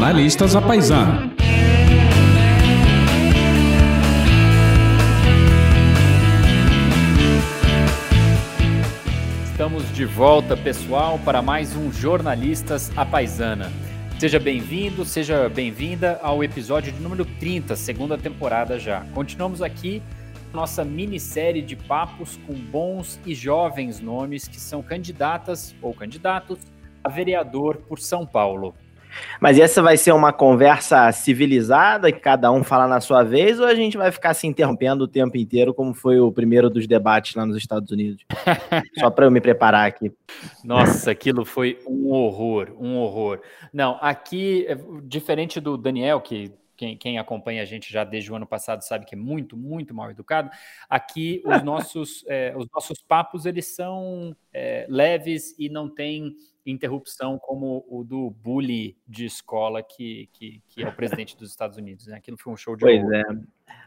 Jornalistas à Paisana. Estamos de volta, pessoal, para mais um Jornalistas à Paisana. Seja bem-vindo, seja bem-vinda ao episódio de número 30, segunda temporada já. Continuamos aqui nossa minissérie de papos com bons e jovens nomes que são candidatas ou candidatos a vereador por São Paulo. Mas essa vai ser uma conversa civilizada, que cada um fala na sua vez, ou a gente vai ficar se interrompendo o tempo inteiro, como foi o primeiro dos debates lá nos Estados Unidos? Só para eu me preparar aqui. Nossa, aquilo foi um horror, um horror. Não, aqui, é, diferente do Daniel, que quem, quem, acompanha a gente já desde o ano passado sabe que é muito, muito mal educado. Aqui os nossos, é, os nossos papos eles são é, leves e não tem interrupção como o do bully de escola que, que, que, é o presidente dos Estados Unidos. Né? Aquilo foi um show de Pois horror. é.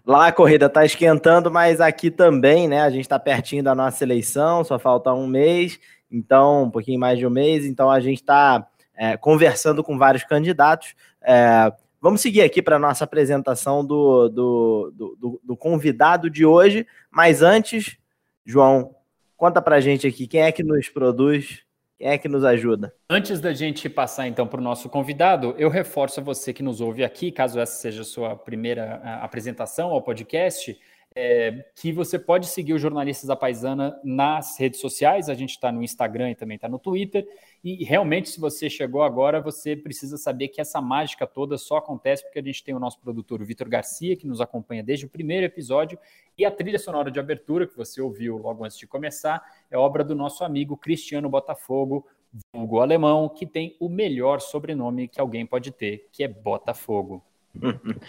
Lá a corrida está esquentando, mas aqui também, né? A gente está pertinho da nossa eleição, só falta um mês, então, um pouquinho mais de um mês, então a gente está é, conversando com vários candidatos. É, vamos seguir aqui para a nossa apresentação do, do, do, do, convidado de hoje, mas antes, João, conta para a gente aqui quem é que nos produz quem é que nos ajuda? Antes da gente passar então para o nosso convidado, eu reforço a você que nos ouve aqui, caso essa seja a sua primeira apresentação ao podcast, é, que você pode seguir os jornalistas da Paisana nas redes sociais. A gente está no Instagram e também está no Twitter. E realmente, se você chegou agora, você precisa saber que essa mágica toda só acontece porque a gente tem o nosso produtor, o Vitor Garcia, que nos acompanha desde o primeiro episódio, e a trilha sonora de abertura, que você ouviu logo antes de começar, é obra do nosso amigo Cristiano Botafogo, vulgo alemão, que tem o melhor sobrenome que alguém pode ter, que é Botafogo.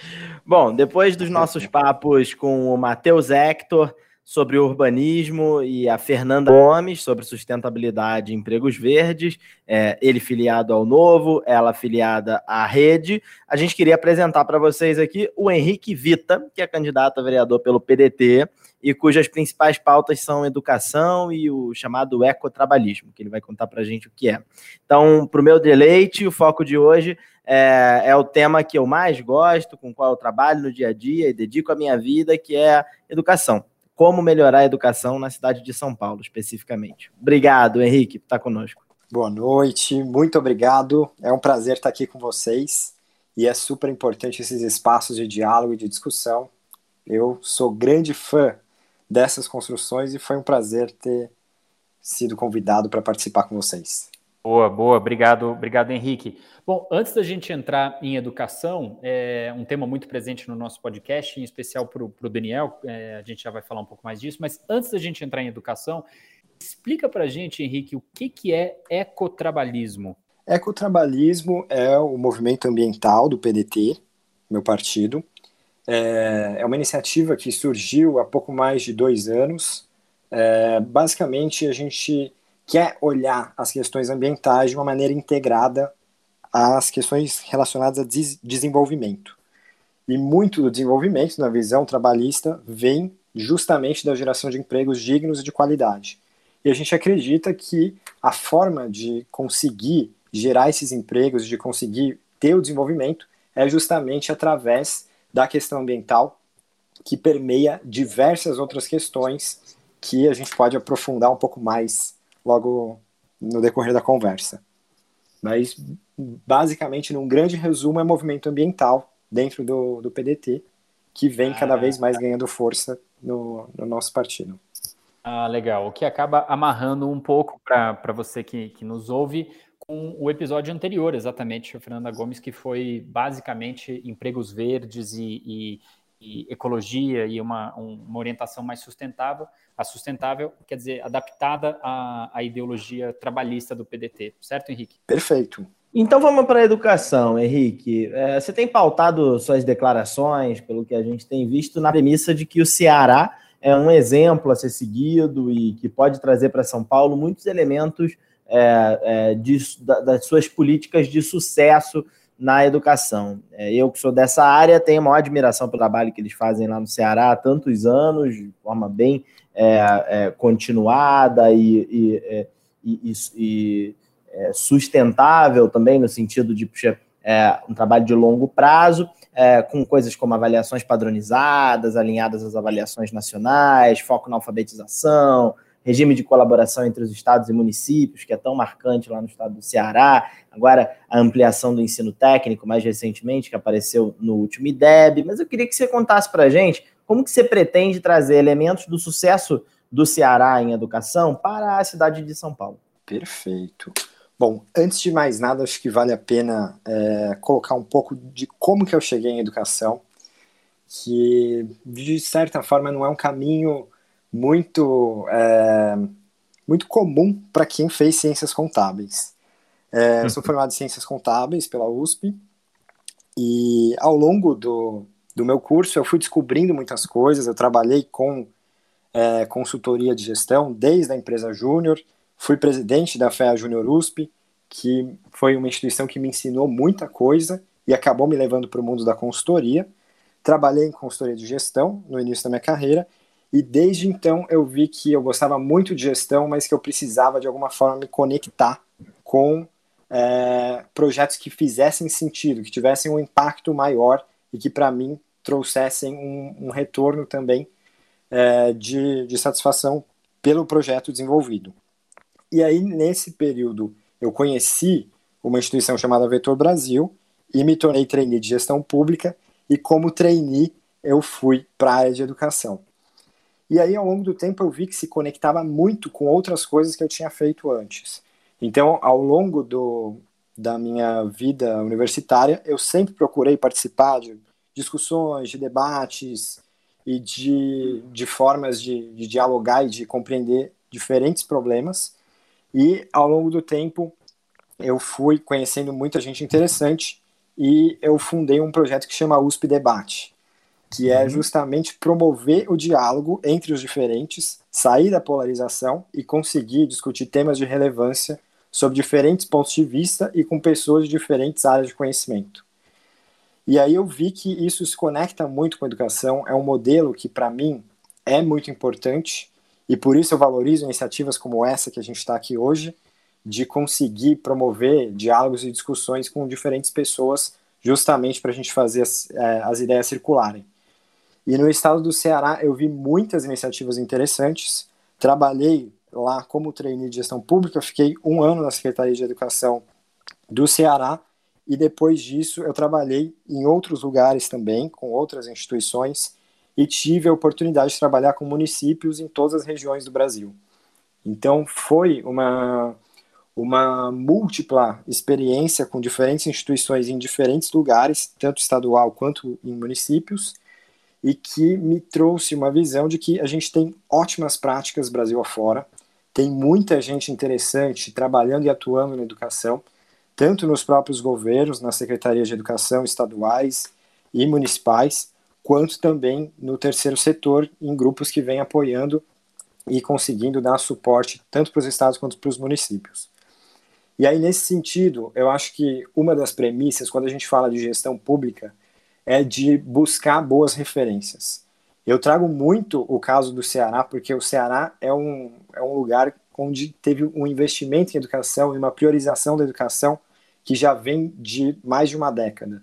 Bom, depois dos nossos papos com o Matheus Hector sobre urbanismo e a Fernanda Gomes sobre sustentabilidade e empregos verdes, é, ele filiado ao Novo, ela filiada à Rede. A gente queria apresentar para vocês aqui o Henrique Vita, que é candidato a vereador pelo PDT e cujas principais pautas são educação e o chamado ecotrabalhismo, que ele vai contar para a gente o que é. Então, para o meu deleite, o foco de hoje é, é, o tema que eu mais gosto, com o qual eu trabalho no dia a dia e dedico a minha vida, que é educação. Como melhorar a educação na cidade de São Paulo, especificamente. Obrigado, Henrique, por estar conosco. Boa noite, muito obrigado. É um prazer estar aqui com vocês e é super importante esses espaços de diálogo e de discussão. Eu sou grande fã dessas construções e foi um prazer ter sido convidado para participar com vocês. Boa, boa, obrigado, obrigado, Henrique. Bom, antes da gente entrar em educação, é um tema muito presente no nosso podcast, em especial para o Daniel, é, a gente já vai falar um pouco mais disso, mas antes da gente entrar em educação, explica para a gente, Henrique, o que, que é ecotrabalhismo? Ecotrabalhismo é o movimento ambiental do PDT, meu partido. É, é uma iniciativa que surgiu há pouco mais de dois anos. É, basicamente, a gente quer olhar as questões ambientais de uma maneira integrada às questões relacionadas a des desenvolvimento. E muito do desenvolvimento, na visão trabalhista, vem justamente da geração de empregos dignos e de qualidade. E a gente acredita que a forma de conseguir gerar esses empregos, de conseguir ter o desenvolvimento, é justamente através da questão ambiental, que permeia diversas outras questões que a gente pode aprofundar um pouco mais logo no decorrer da conversa. Mas, basicamente, num grande resumo, é movimento ambiental dentro do, do PDT, que vem ah, cada vez mais ganhando força no, no nosso partido. Ah, legal. O que acaba amarrando um pouco para você que, que nos ouve com o episódio anterior, exatamente, Fernanda Gomes, que foi basicamente empregos verdes e, e, e ecologia e uma, uma orientação mais sustentável a sustentável, quer dizer, adaptada à, à ideologia trabalhista do PDT, certo, Henrique? Perfeito. Então vamos para a educação, Henrique. É, você tem pautado suas declarações, pelo que a gente tem visto, na premissa de que o Ceará é um exemplo a ser seguido e que pode trazer para São Paulo muitos elementos é, é, de, da, das suas políticas de sucesso na educação. É, eu que sou dessa área tenho maior admiração pelo trabalho que eles fazem lá no Ceará há tantos anos, de forma bem é, é, continuada e, e, é, e, e é, sustentável também, no sentido de puxa, é, um trabalho de longo prazo, com coisas como avaliações padronizadas, alinhadas às avaliações nacionais, foco na alfabetização, regime de colaboração entre os estados e municípios, que é tão marcante lá no estado do Ceará, agora a ampliação do ensino técnico, mais recentemente, que apareceu no último IDEB, mas eu queria que você contasse para a gente como que você pretende trazer elementos do sucesso do Ceará em educação para a cidade de São Paulo. Perfeito. Bom, antes de mais nada, acho que vale a pena é, colocar um pouco de como que eu cheguei em educação, que de certa forma não é um caminho muito é, muito comum para quem fez ciências contábeis. É, eu sou formado em ciências contábeis pela USP e ao longo do, do meu curso eu fui descobrindo muitas coisas. Eu trabalhei com é, consultoria de gestão desde a empresa júnior, fui presidente da FEA Júnior USP, que foi uma instituição que me ensinou muita coisa e acabou me levando para o mundo da consultoria. Trabalhei em consultoria de gestão no início da minha carreira e desde então eu vi que eu gostava muito de gestão, mas que eu precisava de alguma forma me conectar com é, projetos que fizessem sentido, que tivessem um impacto maior e que para mim trouxessem um, um retorno também é, de, de satisfação pelo projeto desenvolvido. E aí, nesse período, eu conheci uma instituição chamada Vetor Brasil e me tornei trainee de gestão pública e como trainee eu fui para a área de educação. E aí, ao longo do tempo, eu vi que se conectava muito com outras coisas que eu tinha feito antes. Então, ao longo do, da minha vida universitária, eu sempre procurei participar de discussões, de debates e de, de formas de, de dialogar e de compreender diferentes problemas. E, ao longo do tempo, eu fui conhecendo muita gente interessante e eu fundei um projeto que chama USP Debate que é uhum. justamente promover o diálogo entre os diferentes, sair da polarização e conseguir discutir temas de relevância sob diferentes pontos de vista e com pessoas de diferentes áreas de conhecimento. E aí eu vi que isso se conecta muito com a educação, é um modelo que para mim é muito importante e por isso eu valorizo iniciativas como essa que a gente está aqui hoje, de conseguir promover diálogos e discussões com diferentes pessoas, justamente para a gente fazer as, é, as ideias circularem. E no estado do Ceará eu vi muitas iniciativas interessantes. Trabalhei lá como trainee de gestão pública, fiquei um ano na Secretaria de Educação do Ceará e depois disso eu trabalhei em outros lugares também, com outras instituições e tive a oportunidade de trabalhar com municípios em todas as regiões do Brasil. Então foi uma uma múltipla experiência com diferentes instituições em diferentes lugares, tanto estadual quanto em municípios, e que me trouxe uma visão de que a gente tem ótimas práticas Brasil afora, tem muita gente interessante trabalhando e atuando na educação, tanto nos próprios governos, nas secretarias de educação estaduais e municipais, quanto também no terceiro setor, em grupos que vêm apoiando e conseguindo dar suporte tanto para os estados quanto para os municípios. E aí, nesse sentido, eu acho que uma das premissas, quando a gente fala de gestão pública, é de buscar boas referências. Eu trago muito o caso do Ceará, porque o Ceará é um, é um lugar onde teve um investimento em educação e uma priorização da educação que já vem de mais de uma década.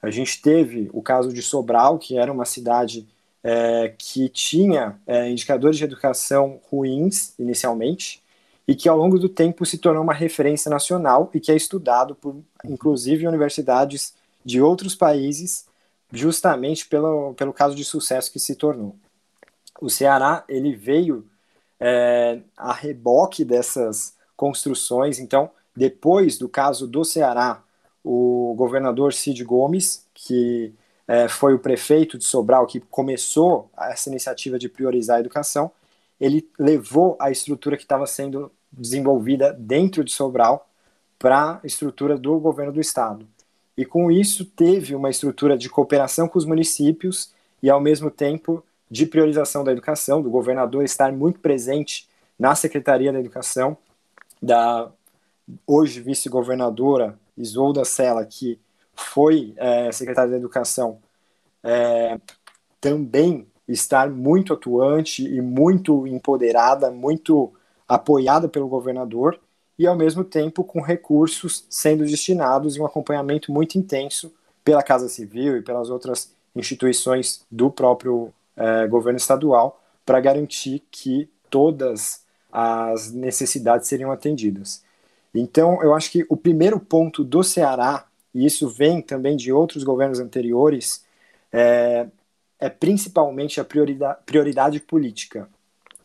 A gente teve o caso de Sobral, que era uma cidade é, que tinha é, indicadores de educação ruins inicialmente, e que ao longo do tempo se tornou uma referência nacional e que é estudado por, inclusive, universidades de outros países, justamente pelo, pelo caso de sucesso que se tornou. O Ceará ele veio é, a reboque dessas construções, então, depois do caso do Ceará, o governador Cid Gomes, que é, foi o prefeito de Sobral que começou essa iniciativa de priorizar a educação, ele levou a estrutura que estava sendo desenvolvida dentro de Sobral para a estrutura do governo do estado e com isso teve uma estrutura de cooperação com os municípios e ao mesmo tempo de priorização da educação, do governador estar muito presente na Secretaria da Educação, da hoje vice-governadora Isolda Sela, que foi é, secretária da Educação, é, também estar muito atuante e muito empoderada, muito apoiada pelo governador, e, ao mesmo tempo, com recursos sendo destinados e um acompanhamento muito intenso pela Casa Civil e pelas outras instituições do próprio eh, governo estadual para garantir que todas as necessidades seriam atendidas. Então, eu acho que o primeiro ponto do Ceará, e isso vem também de outros governos anteriores, é, é principalmente a prioridade, prioridade política.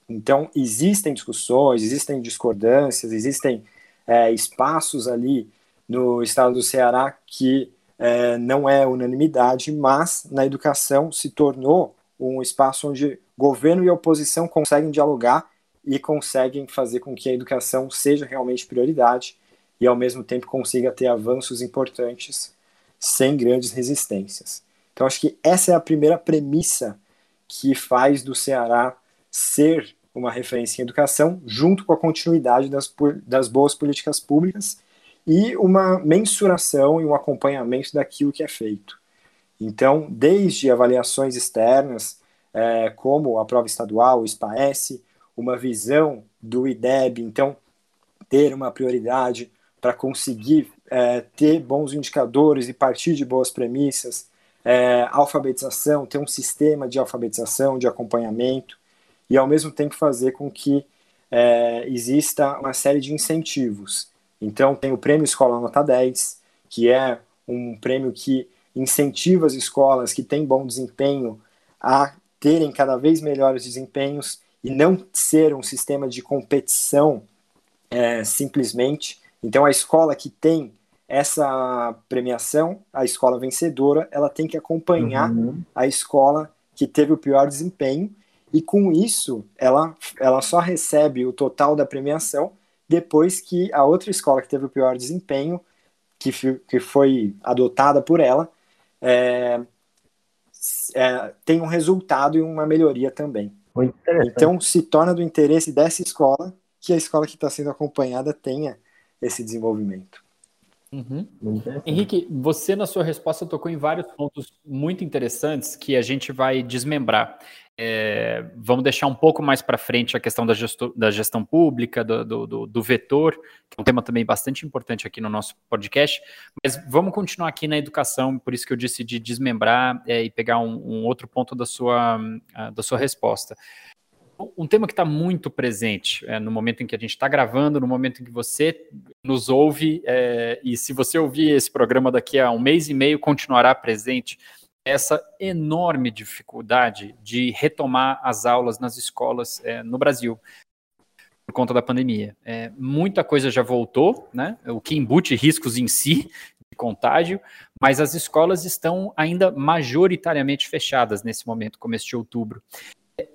Então, existem discussões, existem discordâncias, existem é, espaços ali no estado do Ceará que é, não é unanimidade, mas na educação se tornou um espaço onde governo e oposição conseguem dialogar e conseguem fazer com que a educação seja realmente prioridade e, ao mesmo tempo, consiga ter avanços importantes sem grandes resistências. Então, acho que essa é a primeira premissa que faz do Ceará ser uma referência em educação, junto com a continuidade das, das boas políticas públicas e uma mensuração e um acompanhamento daquilo que é feito. Então, desde avaliações externas, é, como a prova estadual, o SPAES, uma visão do IDEB, então ter uma prioridade para conseguir é, ter bons indicadores e partir de boas premissas, é, alfabetização, ter um sistema de alfabetização, de acompanhamento, e ao mesmo tempo fazer com que é, exista uma série de incentivos. Então, tem o Prêmio Escola Nota 10, que é um prêmio que incentiva as escolas que têm bom desempenho a terem cada vez melhores desempenhos e não ser um sistema de competição é, simplesmente. Então, a escola que tem essa premiação, a escola vencedora, ela tem que acompanhar uhum. a escola que teve o pior desempenho, e com isso, ela, ela só recebe o total da premiação depois que a outra escola que teve o pior desempenho, que, que foi adotada por ela, é, é, tem um resultado e uma melhoria também. Então, se torna do interesse dessa escola que a escola que está sendo acompanhada tenha esse desenvolvimento. Uhum. Henrique, você na sua resposta tocou em vários pontos muito interessantes que a gente vai desmembrar. É, vamos deixar um pouco mais para frente a questão da, gesto, da gestão pública, do, do, do, vetor, que é um tema também bastante importante aqui no nosso podcast, mas vamos continuar aqui na educação, por isso que eu disse de desmembrar é, e pegar um, um, outro ponto da sua, da sua resposta. Um tema que está muito presente é, no momento em que a gente está gravando, no momento em que você nos ouve, é, e se você ouvir esse programa daqui a um mês e meio, continuará presente essa enorme dificuldade de retomar as aulas nas escolas é, no Brasil por conta da pandemia. É, muita coisa já voltou, né? O que embute riscos em si de contágio, mas as escolas estão ainda majoritariamente fechadas nesse momento, começo de outubro.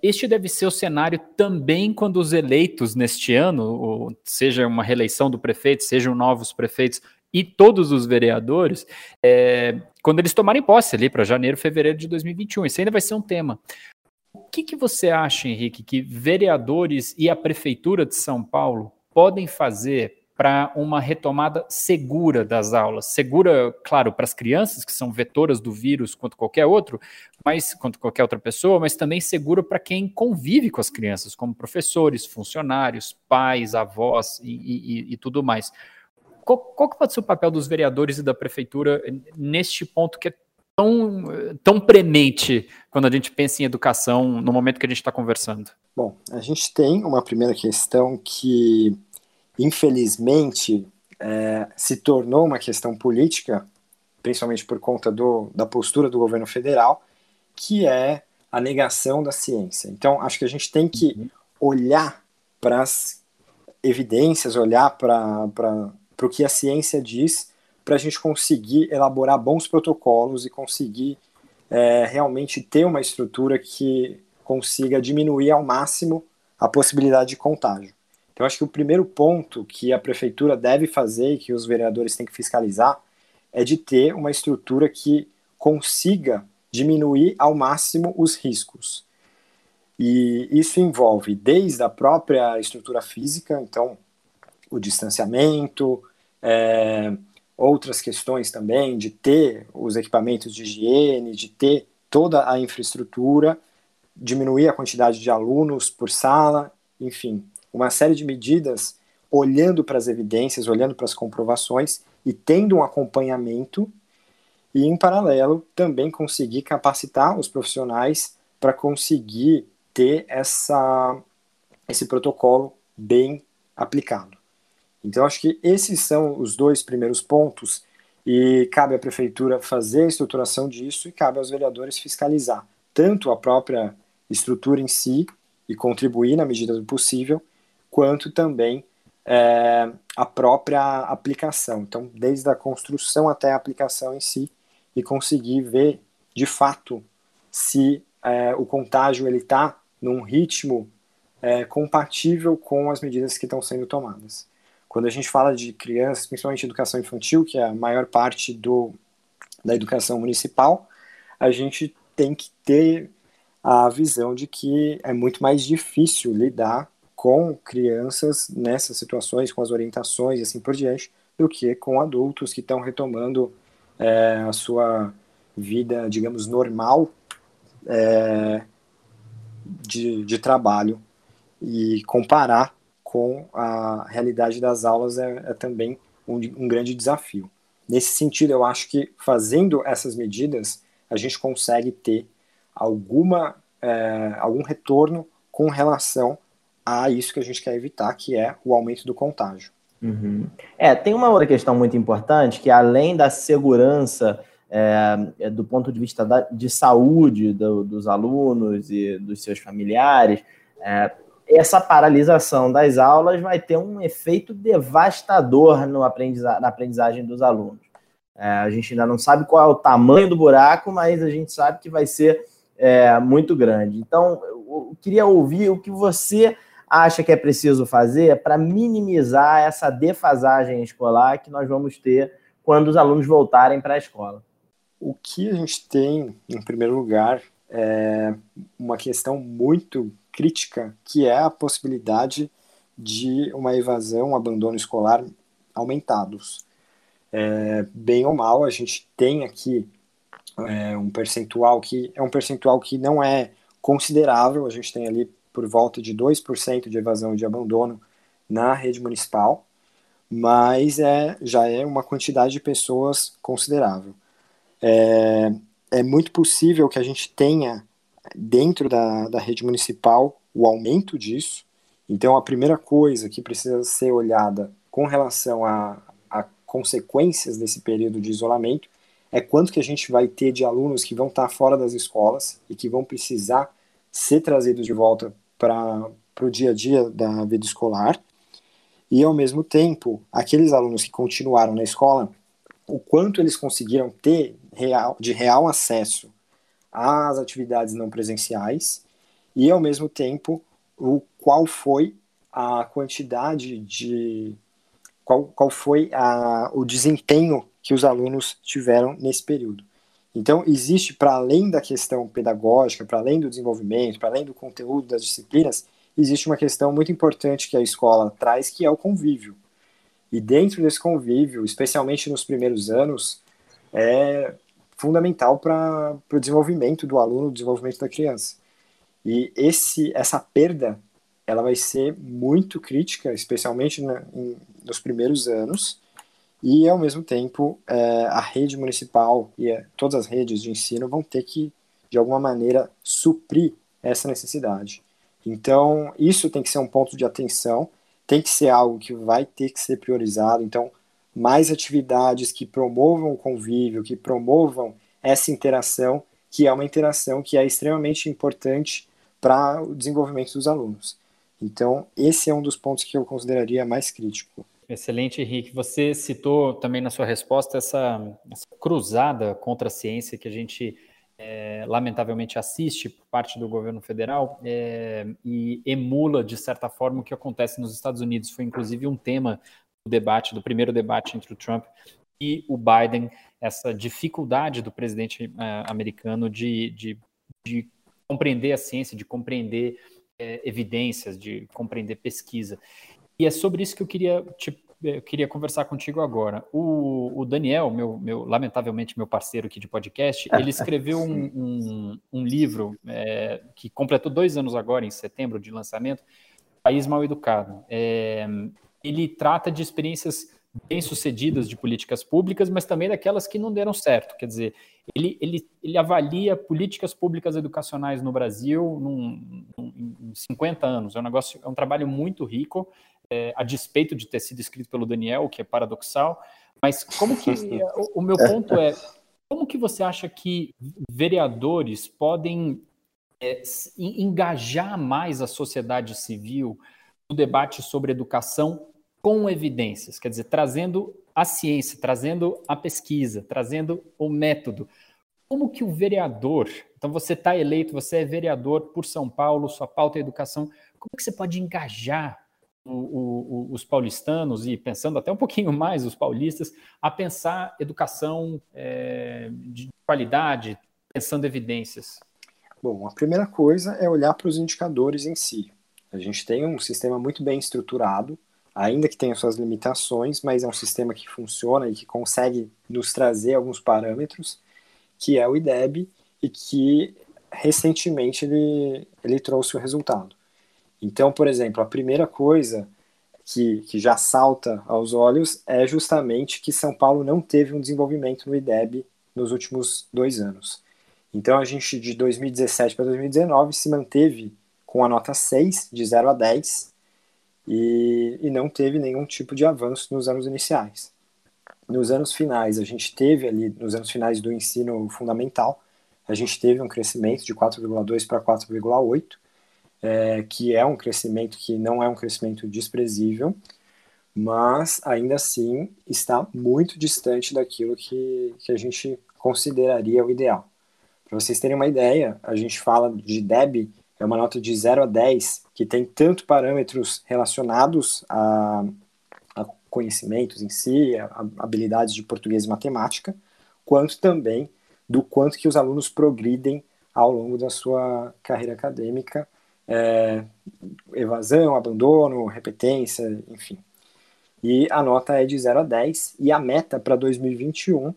Este deve ser o cenário também quando os eleitos neste ano, seja uma reeleição do prefeito, sejam novos prefeitos, e todos os vereadores, é, quando eles tomarem posse ali para janeiro, fevereiro de 2021. Isso ainda vai ser um tema. O que, que você acha, Henrique, que vereadores e a Prefeitura de São Paulo podem fazer para uma retomada segura das aulas. Segura, claro, para as crianças, que são vetoras do vírus quanto qualquer outro, mas quanto qualquer outra pessoa, mas também segura para quem convive com as crianças, como professores, funcionários, pais, avós e, e, e tudo mais. Qual, qual que pode ser o papel dos vereadores e da prefeitura neste ponto que é tão, tão premente quando a gente pensa em educação no momento que a gente está conversando? Bom, a gente tem uma primeira questão que, infelizmente, é, se tornou uma questão política, principalmente por conta do, da postura do governo federal, que é a negação da ciência. Então, acho que a gente tem que uhum. olhar para as evidências, olhar para para o que a ciência diz, para a gente conseguir elaborar bons protocolos e conseguir é, realmente ter uma estrutura que consiga diminuir ao máximo a possibilidade de contágio. Então, acho que o primeiro ponto que a prefeitura deve fazer e que os vereadores têm que fiscalizar é de ter uma estrutura que consiga diminuir ao máximo os riscos. E isso envolve desde a própria estrutura física, então o distanciamento, é, outras questões também de ter os equipamentos de higiene, de ter toda a infraestrutura, diminuir a quantidade de alunos por sala, enfim, uma série de medidas olhando para as evidências, olhando para as comprovações e tendo um acompanhamento e, em paralelo, também conseguir capacitar os profissionais para conseguir ter essa, esse protocolo bem aplicado. Então, acho que esses são os dois primeiros pontos e cabe à prefeitura fazer a estruturação disso e cabe aos vereadores fiscalizar tanto a própria estrutura em si e contribuir na medida do possível, quanto também é, a própria aplicação. Então, desde a construção até a aplicação em si, e conseguir ver de fato se é, o contágio ele está num ritmo é, compatível com as medidas que estão sendo tomadas. Quando a gente fala de crianças, principalmente educação infantil, que é a maior parte do, da educação municipal, a gente tem que ter a visão de que é muito mais difícil lidar com crianças nessas situações, com as orientações e assim por diante, do que com adultos que estão retomando é, a sua vida, digamos, normal é, de, de trabalho e comparar com a realidade das aulas é, é também um, um, grande desafio. Nesse sentido, eu acho que fazendo essas medidas, a gente consegue ter alguma, é, algum retorno com relação a isso que a gente quer evitar, que é o aumento do contágio. Uhum. É, tem uma outra questão muito importante, que além da segurança é, do ponto de vista da, de saúde do, dos alunos e dos seus familiares, é, essa paralisação das aulas vai ter um efeito devastador no aprendiza na aprendizagem dos alunos. É, a gente ainda não sabe qual é o tamanho do buraco, mas a gente sabe que vai ser é, muito grande. Então, eu queria ouvir o que você acha que é preciso fazer para minimizar essa defasagem escolar que nós vamos ter quando os alunos voltarem para a escola? O que a gente tem, em primeiro lugar, é uma questão muito crítica, que é a possibilidade de uma evasão, um abandono escolar aumentados. É, bem ou mal, a gente tem aqui é, um percentual que é um percentual que não é considerável, a gente tem ali por volta de 2% de evasão e de abandono na rede municipal, mas é, já é uma quantidade de pessoas considerável. É, é muito possível que a gente tenha dentro da, da rede municipal o aumento disso. Então, a primeira coisa que precisa ser olhada com relação a, a consequências desse período de isolamento é quanto que a gente vai ter de alunos que vão estar fora das escolas e que vão precisar ser trazidos de volta para o dia a dia da vida escolar, e ao mesmo tempo, aqueles alunos que continuaram na escola, o quanto eles conseguiram ter real, de real acesso às atividades não presenciais, e ao mesmo tempo, o qual foi a quantidade de. qual, qual foi a, o desempenho que os alunos tiveram nesse período. Então, existe, para além da questão pedagógica, para além do desenvolvimento, para além do conteúdo das disciplinas, existe uma questão muito importante que a escola traz, que é o convívio. E dentro desse convívio, especialmente nos primeiros anos, é fundamental para o desenvolvimento do aluno, o desenvolvimento da criança. E esse, essa perda, ela vai ser muito crítica, especialmente na, em, nos primeiros anos, e, ao mesmo tempo, é, a rede municipal e é, todas as redes de ensino vão ter que, de alguma maneira, suprir essa necessidade. Então, isso tem que ser um ponto de atenção, tem que ser algo que vai ter que ser priorizado. Então, mais atividades que promovam o convívio, que promovam essa interação, que é uma interação que é extremamente importante para o desenvolvimento dos alunos. Então, esse é um dos pontos que eu consideraria mais crítico. Excelente, Henrique. Você citou também na sua resposta essa, essa cruzada contra a ciência que a gente é, lamentavelmente assiste por parte do governo federal é, e emula, de certa forma, o que acontece nos Estados Unidos. Foi inclusive um tema do debate, do primeiro debate entre o Trump e o Biden, essa dificuldade do presidente é, americano de, de, de, compreender a ciência, de compreender é, evidências, de compreender pesquisa. E é sobre isso que eu queria, te, eu queria conversar contigo agora. O, o Daniel, meu, meu, lamentavelmente meu parceiro aqui de podcast, ele escreveu um, um, um livro é, que completou dois anos agora, em setembro de lançamento, País Mal Educado. É, ele trata de experiências bem-sucedidas de políticas públicas, mas também daquelas que não deram certo. Quer dizer, ele, ele, ele avalia políticas públicas educacionais no Brasil num, num, em 50 anos. É um negócio, é um trabalho muito rico, é, a despeito de ter sido escrito pelo Daniel, o que é paradoxal. Mas como que o, o meu ponto é como que você acha que vereadores podem é, engajar mais a sociedade civil no debate sobre educação com evidências, quer dizer, trazendo a ciência, trazendo a pesquisa, trazendo o método. Como que o vereador, então você está eleito, você é vereador por São Paulo, sua pauta é educação, como que você pode engajar os paulistanos e pensando até um pouquinho mais os paulistas a pensar educação é, de qualidade, pensando evidências? Bom, a primeira coisa é olhar para os indicadores em si. A gente tem um sistema muito bem estruturado, ainda que tenha suas limitações, mas é um sistema que funciona e que consegue nos trazer alguns parâmetros, que é o IDEB, e que recentemente ele, ele trouxe o resultado. Então, por exemplo, a primeira coisa que, que já salta aos olhos é justamente que São Paulo não teve um desenvolvimento no IDEB nos últimos dois anos. Então, a gente de 2017 para 2019 se manteve com a nota 6, de 0 a 10, e, e não teve nenhum tipo de avanço nos anos iniciais. Nos anos finais, a gente teve ali, nos anos finais do ensino fundamental, a gente teve um crescimento de 4,2 para 4,8, é, que é um crescimento que não é um crescimento desprezível, mas ainda assim está muito distante daquilo que, que a gente consideraria o ideal. Para vocês terem uma ideia, a gente fala de DEB é uma nota de 0 a 10, que tem tanto parâmetros relacionados a, a conhecimentos em si, a, a habilidades de português e matemática, quanto também do quanto que os alunos progridem ao longo da sua carreira acadêmica, é, evasão, abandono, repetência, enfim. E a nota é de 0 a 10, e a meta para 2021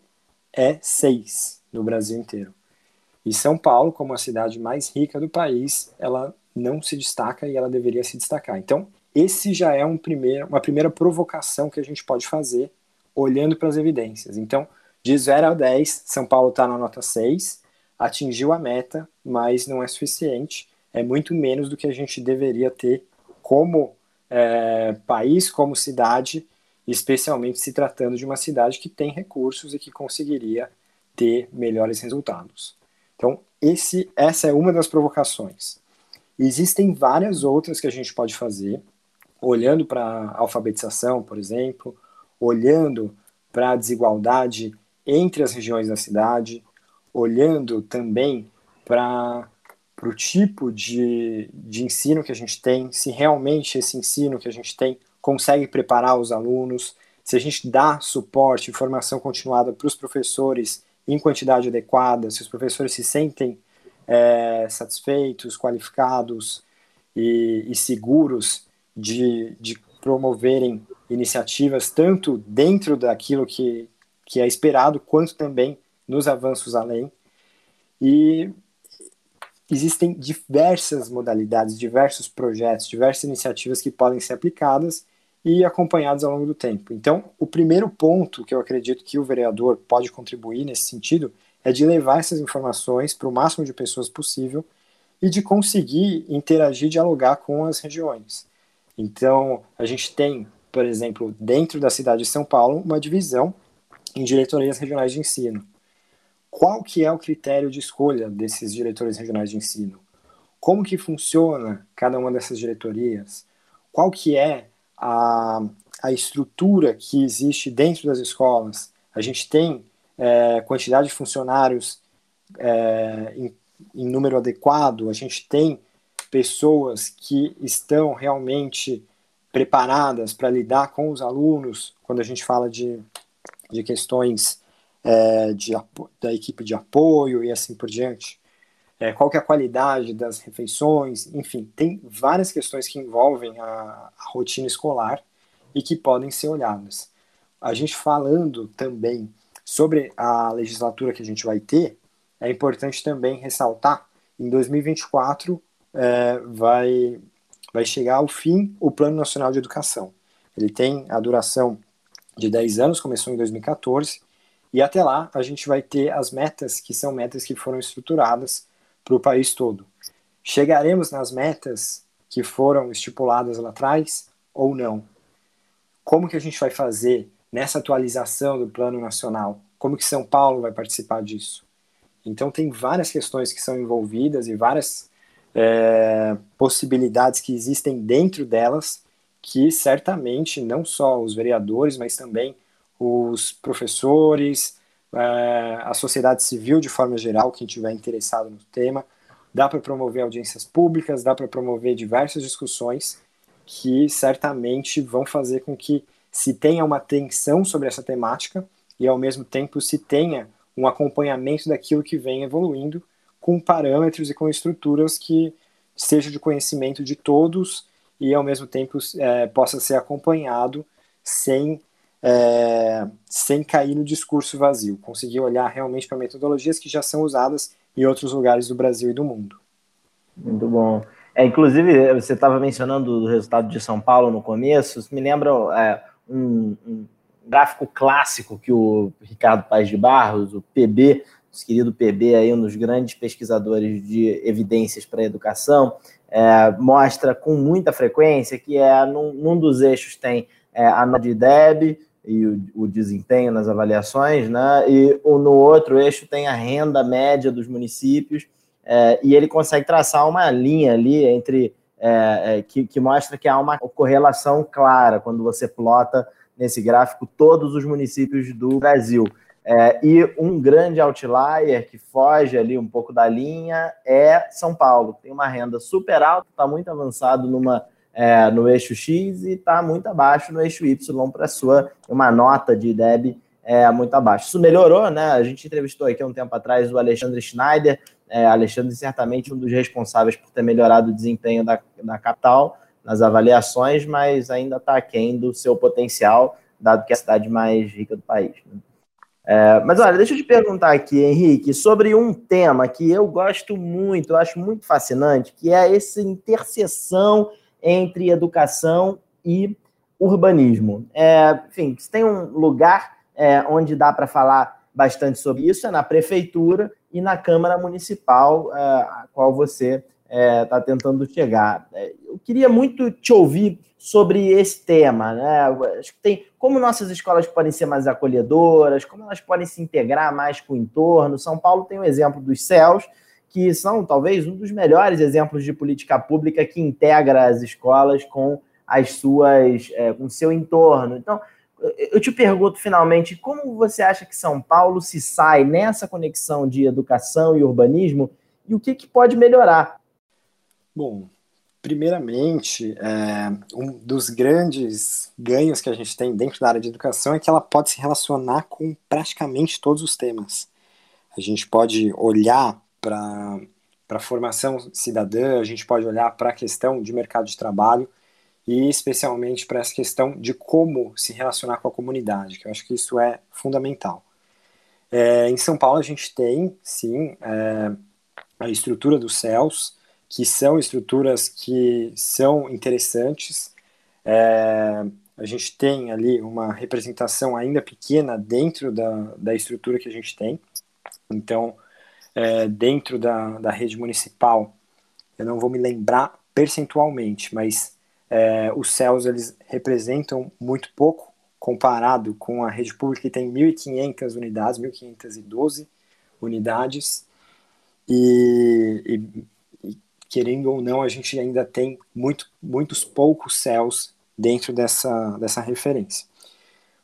é 6 no Brasil inteiro. E São Paulo, como a cidade mais rica do país, ela não se destaca e ela deveria se destacar. Então, esse já é um primeiro, uma primeira provocação que a gente pode fazer olhando para as evidências. Então, de 0 a 10, São Paulo está na nota 6, atingiu a meta, mas não é suficiente. É muito menos do que a gente deveria ter como é, país, como cidade, especialmente se tratando de uma cidade que tem recursos e que conseguiria ter melhores resultados. Então, esse, essa é uma das provocações. Existem várias outras que a gente pode fazer, olhando para a alfabetização, por exemplo, olhando para a desigualdade entre as regiões da cidade, olhando também para o tipo de, de ensino que a gente tem, se realmente esse ensino que a gente tem consegue preparar os alunos, se a gente dá suporte, formação continuada para os professores em quantidade adequada, se os professores se sentem é, satisfeitos, qualificados e, e seguros de, de promoverem iniciativas tanto dentro daquilo que, que é esperado, quanto também nos avanços além. E existem diversas modalidades, diversos projetos, diversas iniciativas que podem ser aplicadas e acompanhados ao longo do tempo. Então, o primeiro ponto que eu acredito que o vereador pode contribuir nesse sentido é de levar essas informações para o máximo de pessoas possível e de conseguir interagir, dialogar com as regiões. Então, a gente tem, por exemplo, dentro da cidade de São Paulo, uma divisão em diretorias regionais de ensino. Qual que é o critério de escolha desses diretores regionais de ensino? Como que funciona cada uma dessas diretorias? Qual que é a, a estrutura que existe dentro das escolas. A gente tem é, quantidade de funcionários é, em, em número adequado, a gente tem pessoas que estão realmente preparadas para lidar com os alunos, quando a gente fala de, de questões é, de, da equipe de apoio e assim por diante é, qual que é a qualidade das refeições, enfim, tem várias questões que envolvem a, a rotina escolar e que podem ser olhadas. A gente falando também sobre a legislatura que a gente vai ter, é importante também ressaltar, em 2024 é, vai, vai chegar ao fim o Plano Nacional de Educação. Ele tem a duração de 10 anos, começou em 2014, e até lá a gente vai ter as metas, que são metas que foram estruturadas para o país todo. Chegaremos nas metas que foram estipuladas lá atrás ou não? Como que a gente vai fazer nessa atualização do plano nacional? Como que São Paulo vai participar disso? Então tem várias questões que são envolvidas e várias é, possibilidades que existem dentro delas que certamente não só os vereadores, mas também os professores, é, a sociedade civil de forma geral, quem tiver interessado no tema, dá para promover audiências públicas, dá para promover diversas discussões que certamente vão fazer com que se tenha uma atenção sobre essa temática e ao mesmo tempo se tenha um acompanhamento daquilo que vem evoluindo com parâmetros e com estruturas que seja de conhecimento de todos e ao mesmo tempo é, possa ser acompanhado sem é, sem cair no discurso vazio, conseguir olhar realmente para metodologias que já são usadas em outros lugares do Brasil e do mundo. Muito bom. É, inclusive, você estava mencionando o resultado de São Paulo no começo, me lembra é, um, um, gráfico clássico que o Ricardo Paz de Barros, o PB, nosso querido PB, aí, um dos grandes pesquisadores de evidências para a educação, é, mostra com muita frequência que é num, num dos eixos tem é, a nota de DEB e o, o, desempenho nas avaliações, né? E no outro eixo tem a renda média dos municípios, é, e ele consegue traçar uma linha ali entre é, é, que, que, mostra que há uma correlação clara quando você plota nesse gráfico todos os municípios do Brasil. É, e um grande outlier que foge ali um pouco da linha é São Paulo. Tem uma renda super alta, está muito avançado numa, é, no eixo X e está muito abaixo no eixo Y para sua uma nota de DEB é, muito abaixo. Isso melhorou, né? A gente entrevistou aqui um tempo atrás o Alexandre Schneider. É, Alexandre certamente um dos responsáveis por ter melhorado o desempenho da, da capital nas avaliações, mas ainda está aquém do seu potencial, dado que é a cidade mais rica do país. Né? É, mas olha, deixa eu te perguntar aqui, Henrique, sobre um tema que eu gosto muito, eu acho muito fascinante, que é essa interseção entre educação e urbanismo. É, enfim, se tem um lugar é, onde dá para falar bastante sobre isso, é na prefeitura e na Câmara Municipal, é, a qual você está é, tentando chegar. É, eu queria muito te ouvir sobre esse tema, né? Acho que tem como nossas escolas podem ser mais acolhedoras, como elas podem se integrar mais com o entorno. São Paulo tem o exemplo dos céus, que são talvez um dos melhores exemplos de política pública que integra as escolas com as suas, é, com o seu entorno. Então, eu te pergunto finalmente, como você acha que São Paulo se sai nessa conexão de educação e urbanismo e o que, que pode melhorar? Bom, primeiramente, é, um dos grandes ganhos que a gente tem dentro da área de educação é que ela pode se relacionar com praticamente todos os temas. A gente pode olhar para a formação cidadã, a gente pode olhar para a questão de mercado de trabalho e especialmente para essa questão de como se relacionar com a comunidade, que eu acho que isso é fundamental. É, em São Paulo a gente tem, sim, é, a estrutura dos céus, que são estruturas que são interessantes. É, a gente tem ali uma representação ainda pequena dentro da, da estrutura que a gente tem. Então, é, dentro da, da rede municipal, eu não vou me lembrar percentualmente, mas é, os céus eles representam muito pouco comparado com a rede pública que tem 1.500 unidades, 1.512 unidades, e, e querendo ou não, a gente ainda tem muito, muitos poucos céus dentro dessa, dessa referência.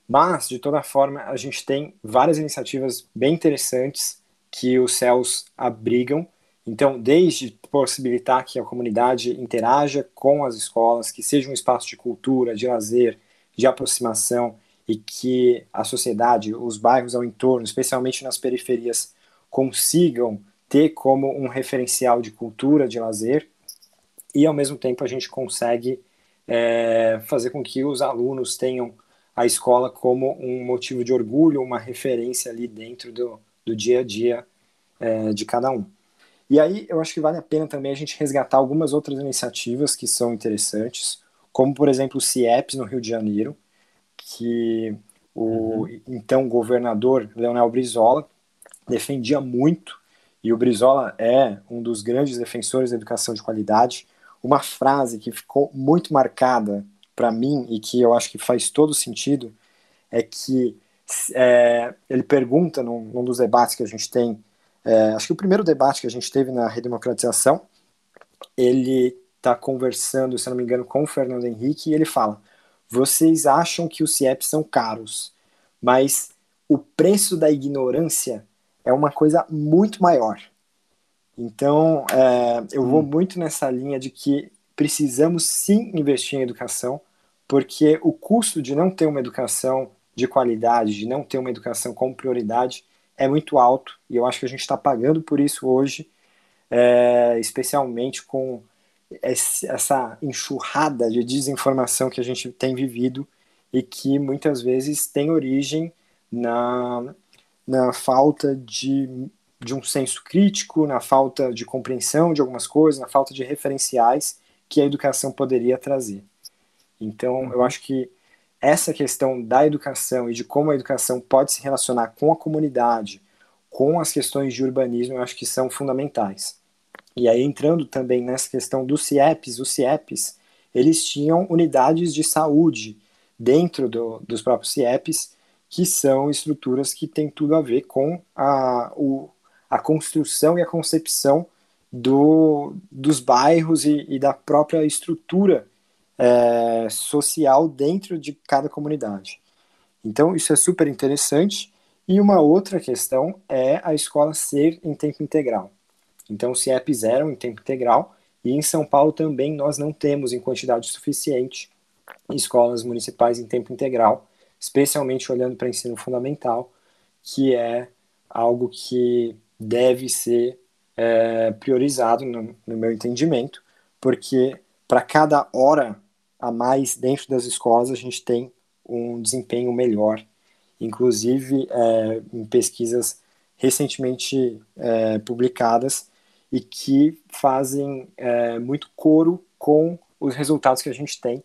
Mas, de toda forma, a gente tem várias iniciativas bem interessantes que os céus abrigam. Então, desde possibilitar que a comunidade interaja com as escolas, que seja um espaço de cultura, de lazer, de aproximação e que a sociedade, os bairros ao entorno, especialmente nas periferias, consigam ter como um referencial de cultura, de lazer, e ao mesmo tempo a gente consegue é, fazer com que os alunos tenham a escola como um motivo de orgulho, uma referência ali dentro do, do dia a dia é, de cada um. E aí eu acho que vale a pena também a gente resgatar algumas outras iniciativas que são interessantes, como, por exemplo, o CIEPS no Rio de Janeiro, que o uhum. então governador Leonel Brizola defendia muito, e o Brizola é um dos grandes defensores da educação de qualidade. Uma frase que ficou muito marcada para mim e que eu acho que faz todo sentido é que é, ele pergunta num, num, dos debates que a gente tem, é, acho que o primeiro debate que a gente teve na redemocratização, ele está conversando, se não me engano, com o Fernando Henrique e ele fala: vocês acham que os CIEPs são caros, mas o preço da ignorância é uma coisa muito maior. Então, é, eu vou hum. muito nessa linha de que precisamos sim investir em educação, porque o custo de não ter uma educação de qualidade, de não ter uma educação como prioridade, é muito alto, e eu acho que a gente está pagando por isso hoje, é, especialmente com essa enxurrada de desinformação que a gente tem vivido e que muitas vezes tem origem na, na falta de, de um senso crítico, na falta de compreensão de algumas coisas, na falta de referenciais que a educação poderia trazer. Então, eu uhum. acho que essa questão da educação e de como a educação pode se relacionar com a comunidade, com as questões de urbanismo, eu acho que são fundamentais. E aí, entrando também nessa questão dos CIEPs, os CIEPs, eles tinham unidades de saúde dentro do, dos próprios CIEPs, que são estruturas que têm tudo a ver com a, o, a construção e a concepção do, dos bairros e, e da própria estrutura é, social dentro de cada comunidade. Então, isso é super interessante. E uma outra questão é a escola ser em tempo integral. Então, se é zero em tempo integral, e em São Paulo também nós não temos em quantidade suficiente escolas municipais em tempo integral, especialmente olhando para ensino fundamental, que é algo que deve ser é, priorizado, no, no meu entendimento, porque para cada hora a mais dentro das escolas a gente tem um desempenho melhor, inclusive é, em pesquisas recentemente é, publicadas e que fazem é, muito coro com os resultados que a gente tem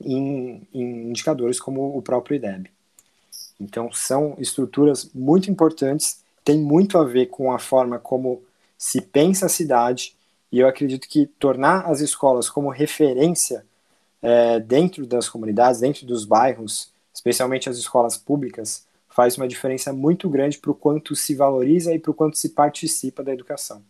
em, em indicadores como o próprio IDEB. Então, são estruturas muito importantes, tem muito a ver com a forma como se pensa a cidade, e eu acredito que tornar as escolas como referência é, dentro das comunidades, dentro dos bairros, especialmente as escolas públicas, faz uma diferença muito grande para o quanto se valoriza e para o quanto se participa da educação.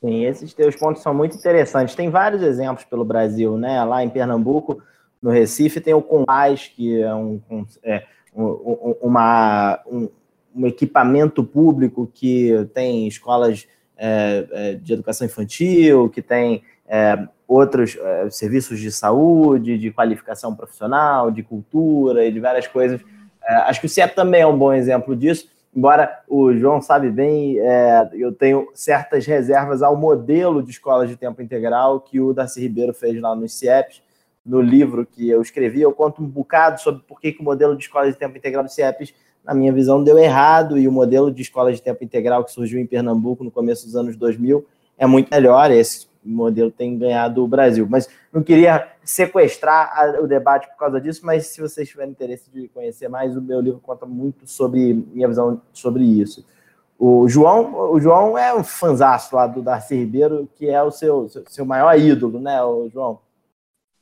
Sim, esses teus pontos são muito interessantes. Tem vários exemplos pelo Brasil, né? Lá em Pernambuco, no Recife, tem o Compaz, que é um, um, é, um, uma, um, um, equipamento público que tem escolas é, é, de educação infantil, que tem é, outros é, serviços de saúde, de qualificação profissional, de cultura e de várias coisas. É, acho que o CIEP também é um bom exemplo disso embora o João sabe bem, é, eu tenho certas reservas ao modelo de escola de tempo integral que o Darcy Ribeiro fez lá no CIEPs, no livro que eu escrevi, eu conto um bocado sobre por que, que o modelo de escola de tempo integral do CIEPs, na minha visão, deu errado, e o modelo de escola de tempo integral que surgiu em Pernambuco no começo dos anos 2000 é muito melhor, esse modelo tem ganhado o Brasil. Mas não queria sequestrar a, o debate por causa disso, mas se vocês tiverem interesse de conhecer mais, o meu livro conta muito sobre minha visão sobre isso. O João, o João é um fanzaço lá do Darcy Ribeiro, que é o seu, seu, maior ídolo, né, o João?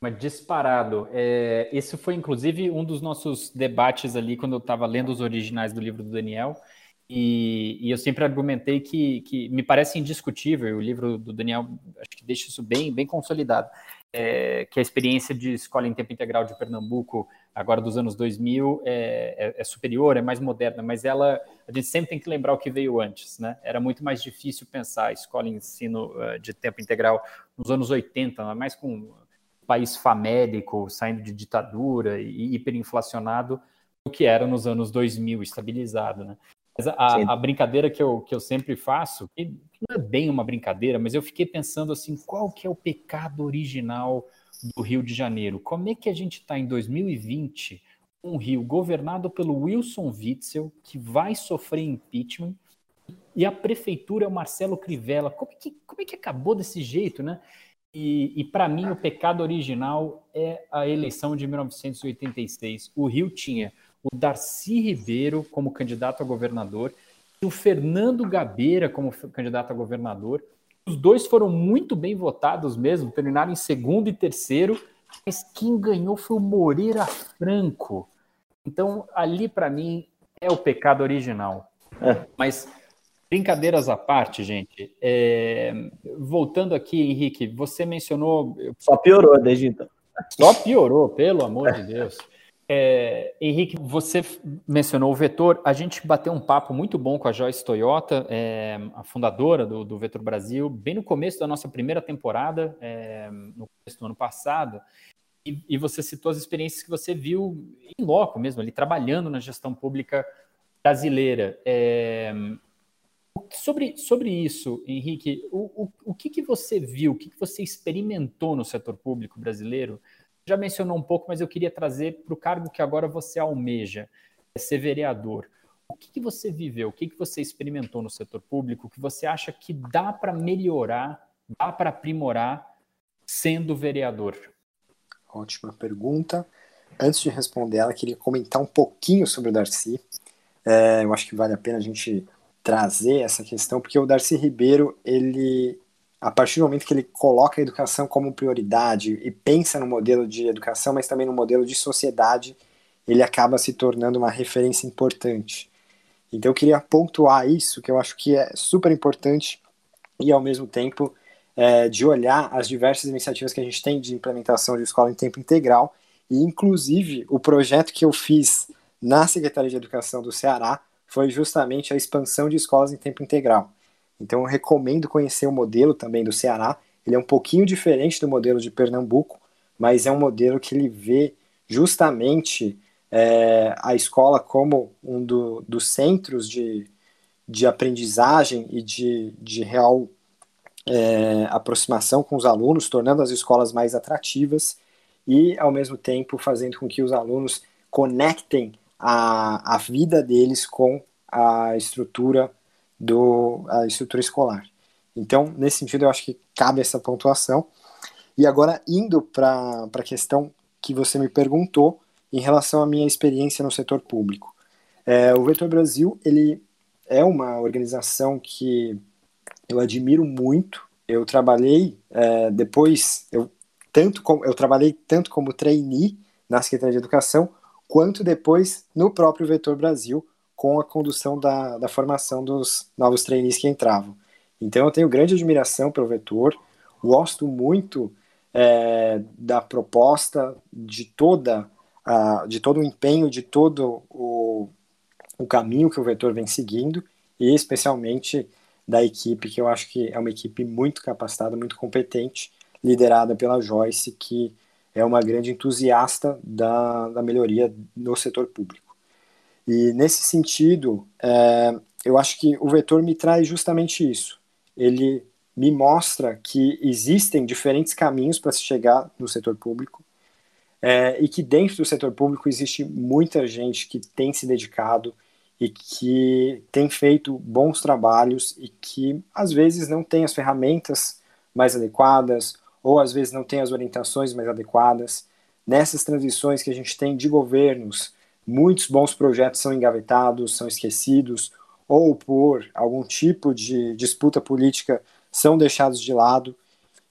Mas disparado. É, esse foi, inclusive, um dos nossos debates ali, quando eu estava lendo os originais do livro do Daniel. E, e, eu sempre argumentei que, que me parece indiscutível, o livro do Daniel acho que deixa isso bem, bem consolidado, é, que a experiência de escola em tempo integral de Pernambuco, agora dos anos 2000, é, é, é, superior, é mais moderna, mas ela, a gente sempre tem que lembrar o que veio antes, né? Era muito mais difícil pensar a escola em ensino uh, de tempo integral nos anos 80, mais com um país famélico, saindo de ditadura e hiperinflacionado, do que era nos anos 2000, estabilizado, né? Mas a, a, brincadeira que eu, que eu sempre faço, que não é bem uma brincadeira, mas eu fiquei pensando assim, qual que é o pecado original do Rio de Janeiro? Como é que a gente está em 2020, um Rio governado pelo Wilson Witzel, que vai sofrer impeachment, e a prefeitura é o Marcelo Crivella. Como é que, como é que acabou desse jeito, né? E, e para mim, o pecado original é a eleição de 1986. O Rio tinha o Darcy Ribeiro como candidato a governador e o Fernando Gabeira como candidato a governador. Os dois foram muito bem votados mesmo, terminaram em segundo e terceiro, mas quem ganhou foi o Moreira Franco. Então, ali para mim é o pecado original. É. Mas brincadeiras à parte, gente. É... Voltando aqui, Henrique, você mencionou. Só piorou desde então. Só piorou, pelo amor de Deus. É, Henrique, você mencionou o Vetor. A gente bateu um papo muito bom com a Joyce Toyota, é, a fundadora do, do, Vetor Brasil, bem no começo da nossa primeira temporada, é, no começo do ano passado. E, e, você citou as experiências que você viu em loco mesmo, ali trabalhando na gestão pública brasileira. É, sobre, sobre isso, Henrique, o, o, o que, que você viu, o que, que você experimentou no setor público brasileiro? Já mencionou um pouco, mas eu queria trazer para o cargo que agora você almeja, é ser vereador. O que, que você viveu, o que, que você experimentou no setor público, que você acha que dá para melhorar, dá para aprimorar sendo vereador? Ótima pergunta. Antes de responder ela, queria comentar um pouquinho sobre o Darcy. É, eu acho que vale a pena a gente trazer essa questão, porque o Darcy Ribeiro, ele, a partir do momento que ele coloca a educação como prioridade e pensa no modelo de educação, mas também no modelo de sociedade, ele acaba se tornando uma referência importante. Então eu queria pontuar isso, que eu acho que é super importante e ao mesmo tempo é, de olhar as diversas iniciativas que a gente tem de implementação de escola em tempo integral e inclusive o projeto que eu fiz na Secretaria de Educação do Ceará foi justamente a expansão de escolas em tempo integral. Então eu recomendo conhecer o modelo também do Ceará. Ele é um pouquinho diferente do modelo de Pernambuco, mas é um modelo que ele vê justamente é, a escola como um do, dos centros de, de aprendizagem e de, de real é, aproximação com os alunos, tornando as escolas mais atrativas e, ao mesmo tempo, fazendo com que os alunos conectem a, a vida deles com a estrutura do a estrutura escolar. Então, nesse sentido, eu acho que cabe essa pontuação. E agora, indo para a questão que você me perguntou em relação à minha experiência no setor público. É, o Vetor Brasil, ele é uma organização que eu admiro muito. Eu trabalhei é, depois, eu, tanto como, eu trabalhei tanto como trainee na Secretaria de Educação, quanto depois no próprio Vetor Brasil, com a condução da, da formação dos novos trainees que entravam. Então eu tenho grande admiração pelo Vetor, gosto muito é, da proposta, de toda a, de todo o empenho, de todo o, o caminho que o Vetor vem seguindo, e especialmente da equipe, que eu acho que é uma equipe muito capacitada, muito competente, liderada pela Joyce, que é uma grande entusiasta da, da melhoria no setor público. E nesse sentido, é, eu acho que o vetor me traz justamente isso. Ele me mostra que existem diferentes caminhos para se chegar no setor público é, e que dentro do setor público existe muita gente que tem se dedicado e que tem feito bons trabalhos e que às vezes não tem as ferramentas mais adequadas ou às vezes não tem as orientações mais adequadas. Nessas transições que a gente tem de governos, muitos bons projetos são engavetados, são esquecidos, ou por algum tipo de disputa política são deixados de lado,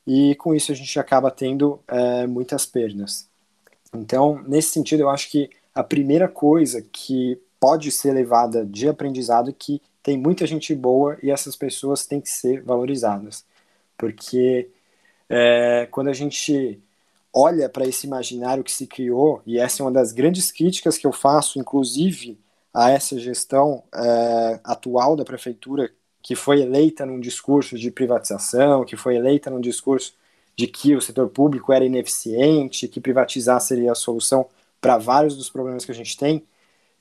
e com isso a gente acaba tendo é, muitas perdas. Então, nesse sentido, eu acho que a primeira coisa que pode ser levada de aprendizado é que tem muita gente boa e essas pessoas têm que ser valorizadas, porque é, quando a gente olha para esse imaginário que se criou, e essa é uma das grandes críticas que eu faço, inclusive, a essa gestão é, atual da prefeitura, que foi eleita num discurso de privatização, que foi eleita num discurso de que o setor público era ineficiente, que privatizar seria a solução para vários dos problemas que a gente tem,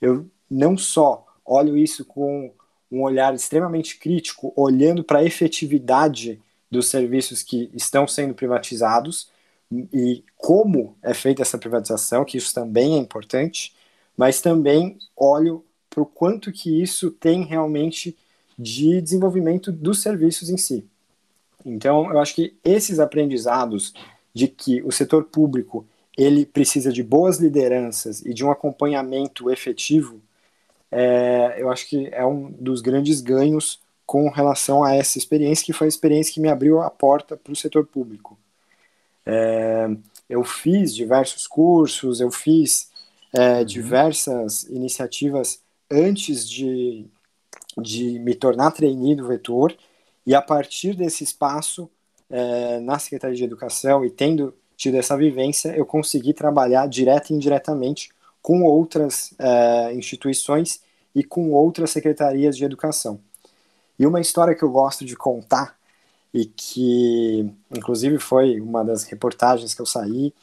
eu não só olho isso com um olhar extremamente crítico, olhando para a efetividade dos serviços que estão sendo privatizados e como é feita essa privatização, que isso também é importante, mas também olho para o quanto que isso tem realmente de desenvolvimento dos serviços em si. Então, eu acho que esses aprendizados de que o setor público ele precisa de boas lideranças e de um acompanhamento efetivo, é, eu acho que é um dos grandes ganhos com relação a essa experiência, que foi a experiência que me abriu a porta para o setor público. É, eu fiz diversos cursos, eu fiz é, uhum. diversas iniciativas antes de, de me tornar trainee do Vetor, e a partir desse espaço, é, na Secretaria de Educação e tendo tido essa vivência, eu consegui trabalhar direta e indiretamente com outras é, instituições e com outras secretarias de educação. E uma história que eu gosto de contar, e que inclusive foi uma das reportagens que eu saí,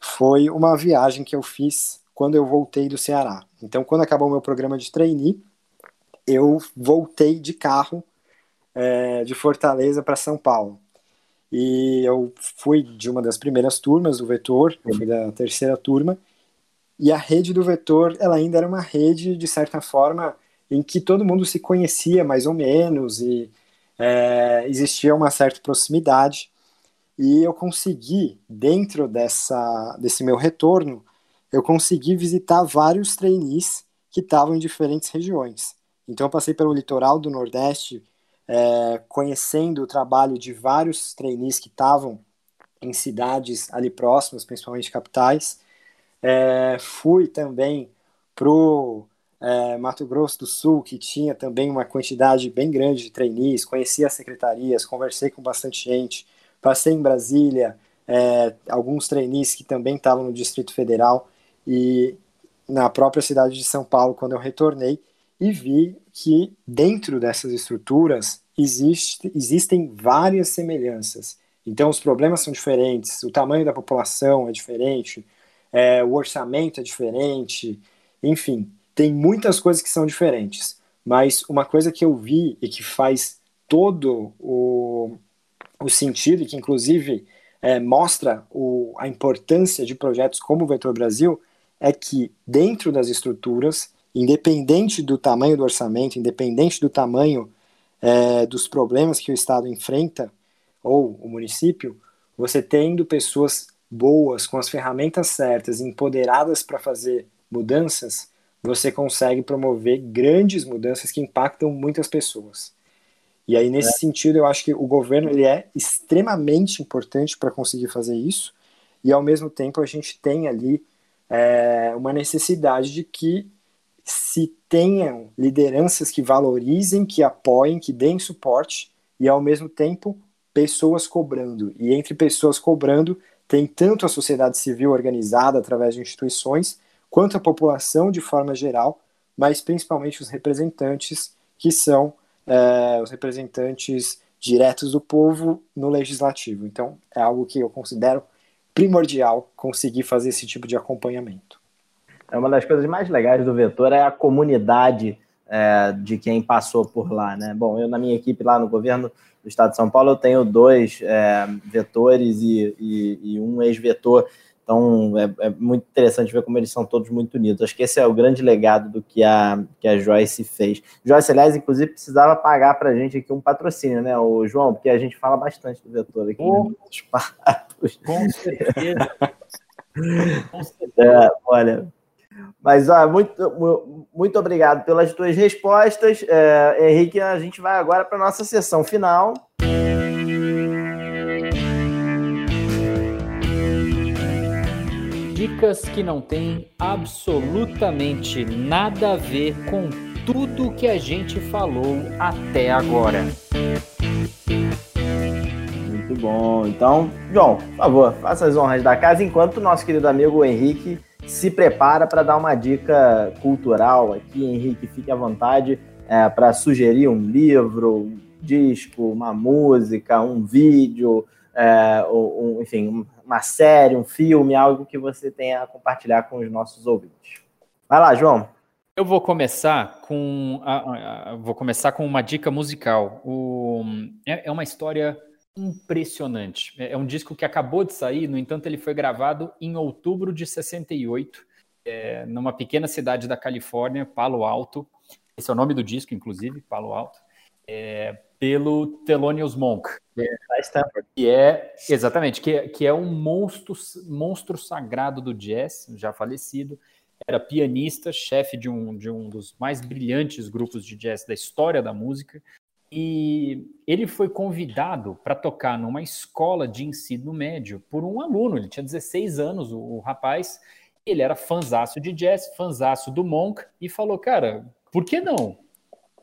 foi uma viagem que eu fiz quando eu voltei do Ceará. Então, quando acabou o meu programa de trainee, eu voltei de carro é, de Fortaleza para São Paulo. E eu fui de uma das primeiras turmas do Vetor, eu fui da terceira turma, e a rede do Vetor, ela ainda era uma rede, de certa forma, em que todo mundo se conhecia mais ou menos, e é, existia uma certa proximidade, e eu consegui, dentro dessa, desse meu retorno, eu consegui visitar vários trainees que estavam em diferentes regiões. Então eu passei pelo litoral do Nordeste, é, conhecendo o trabalho de vários trainees que estavam em cidades ali próximas, principalmente capitais. É, fui também para o é, Mato Grosso do Sul, que tinha também uma quantidade bem grande de trainees, conheci as secretarias, conversei com bastante gente, passei em Brasília, é, alguns trainees que também estavam no Distrito Federal e na própria cidade de São Paulo, quando eu retornei, e vi que dentro dessas estruturas existe, existem várias semelhanças. Então, os problemas são diferentes, o tamanho da população é diferente, é, o orçamento é diferente, enfim, tem muitas coisas que são diferentes. Mas uma coisa que eu vi e que faz todo o, o sentido, e que inclusive é, mostra o, a importância de projetos como o Vetor Brasil, é que dentro das estruturas, independente do tamanho do orçamento, independente do tamanho é, dos problemas que o Estado enfrenta, ou o município, você tendo pessoas boas, com as ferramentas certas, empoderadas para fazer mudanças, você consegue promover grandes mudanças que impactam muitas pessoas. E aí, nesse é. sentido, eu acho que o governo ele é extremamente importante para conseguir fazer isso, e ao mesmo tempo a gente tem ali é, uma necessidade de que se tenham lideranças que valorizem, que apoiem, que deem suporte e ao mesmo tempo pessoas cobrando. E entre pessoas cobrando tem tanto a sociedade civil organizada através de instituições, quanto a população de forma geral, mas principalmente os representantes que são é, os representantes diretos do povo no legislativo. Então é algo que eu considero primordial conseguir fazer esse tipo de acompanhamento é uma das coisas mais legais do Vetor é a comunidade é, de quem passou por lá, né? Bom, eu na minha equipe lá no governo do Estado de São Paulo eu tenho dois é, vetores e, e, e um ex-vetor, então é, é, muito interessante ver como eles são todos muito unidos. Acho que esse é o grande legado do que a, que a Joyce fez. Joyce, aliás, inclusive, precisava pagar para a gente aqui um patrocínio, né, o João? Porque a gente fala bastante do vetor aqui. Oh, né? Com certeza. Com certeza. É, olha, mas ó, muito, muito obrigado pelas tuas respostas. É, Henrique, a gente vai agora para a nossa sessão final. Dicas que não têm absolutamente nada a ver com tudo que a gente falou até agora. Muito bom. Então, João, por favor, faça as honras da casa enquanto o nosso querido amigo Henrique se prepara para dar uma dica cultural aqui, Henrique. Fique à vontade é, para sugerir um livro, um disco, uma música, um vídeo, é, um, enfim, uma série, um filme, algo que você tenha a compartilhar com os nossos ouvintes. Vai lá, João. Eu vou começar com vou começar com uma dica musical. O, é, é uma história impressionante. É, é um disco que acabou de sair, no entanto, ele foi gravado em outubro de 68, é, numa pequena cidade da Califórnia, Palo Alto. Esse é o nome do disco, inclusive, Palo Alto. É, pelo Thelonious Monk. É. Que é, exatamente, que é, que é um monstro, monstro sagrado do jazz, já falecido. Era pianista, chefe de um, de um dos mais brilhantes grupos de jazz da história da música. E ele foi convidado para tocar numa escola de ensino médio por um aluno. Ele tinha 16 anos, o, o rapaz. Ele era fanzaço de jazz, fanzaço do Monk, e falou: Cara, por que não?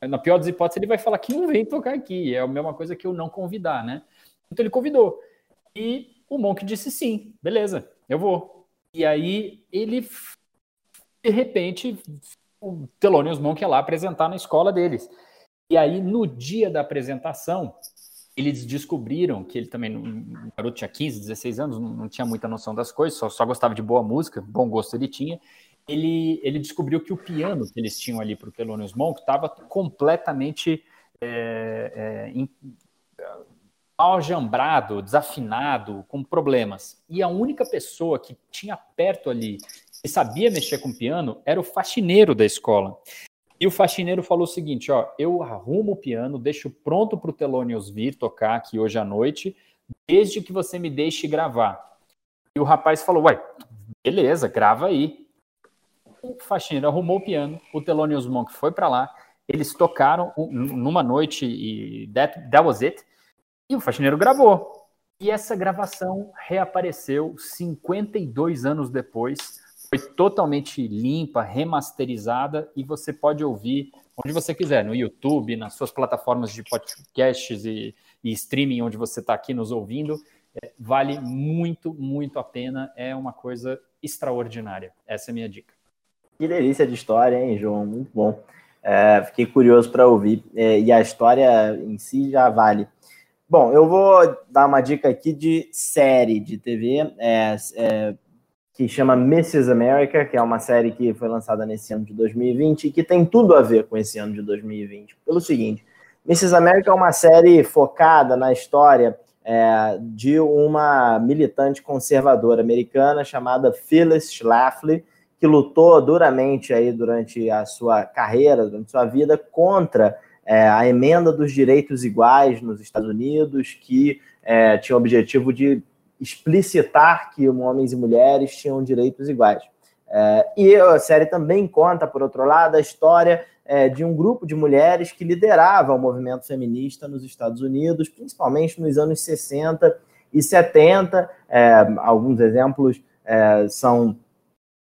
Na pior das hipóteses, ele vai falar que não vem tocar aqui. É a mesma coisa que eu não convidar, né? Então ele convidou. E o Monk disse sim, beleza, eu vou. E aí ele, de repente, o Thelonious Monk ia lá apresentar na escola deles. E aí, no dia da apresentação, eles descobriram que ele também, o garoto tinha 15, 16 anos, não, tinha muita noção das coisas, só, só gostava de boa música, bom gosto ele tinha ele, ele descobriu que o piano que eles tinham ali para o Thelonious Monk estava completamente é, é, aljambrado, desafinado, com problemas. E a única pessoa que tinha perto ali e sabia mexer com piano era o faxineiro da escola. E o faxineiro falou o seguinte: ó, eu arrumo o piano, deixo pronto para o Thelonious vir tocar aqui hoje à noite, desde que você me deixe gravar. E o rapaz falou: uai, beleza, grava aí o faxineiro arrumou o piano, o Thelonious Monk foi para lá, eles tocaram numa noite e that, that was it, e o faxineiro gravou. E essa gravação reapareceu 52 anos depois, foi totalmente limpa, remasterizada, e você pode ouvir onde você quiser, no YouTube, nas suas plataformas de podcasts e, e streaming, onde você está aqui nos ouvindo. É, vale muito, muito a pena, é uma coisa extraordinária. Essa é a minha dica. Que delícia de história, hein, João? Muito bom. É, fiquei curioso para ouvir. É, e a história em si já vale. Bom, eu vou dar uma dica aqui de série de TV é, é, que chama Mrs. America, que é uma série que foi lançada nesse ano de 2020 e que tem tudo a ver com esse ano de 2020. Pelo seguinte, Mrs. America é uma série focada na história é, de uma militante conservadora americana chamada Phyllis Schlafly, que lutou duramente aí durante a sua carreira, durante sua vida, contra é, a emenda dos direitos iguais nos Estados Unidos, que é, tinha o objetivo de explicitar que homens e mulheres tinham direitos iguais. É, e a série também conta, por outro lado, a história é, de um grupo de mulheres que liderava o movimento feminista nos Estados Unidos, principalmente nos anos 60 e 70. É, alguns exemplos é, são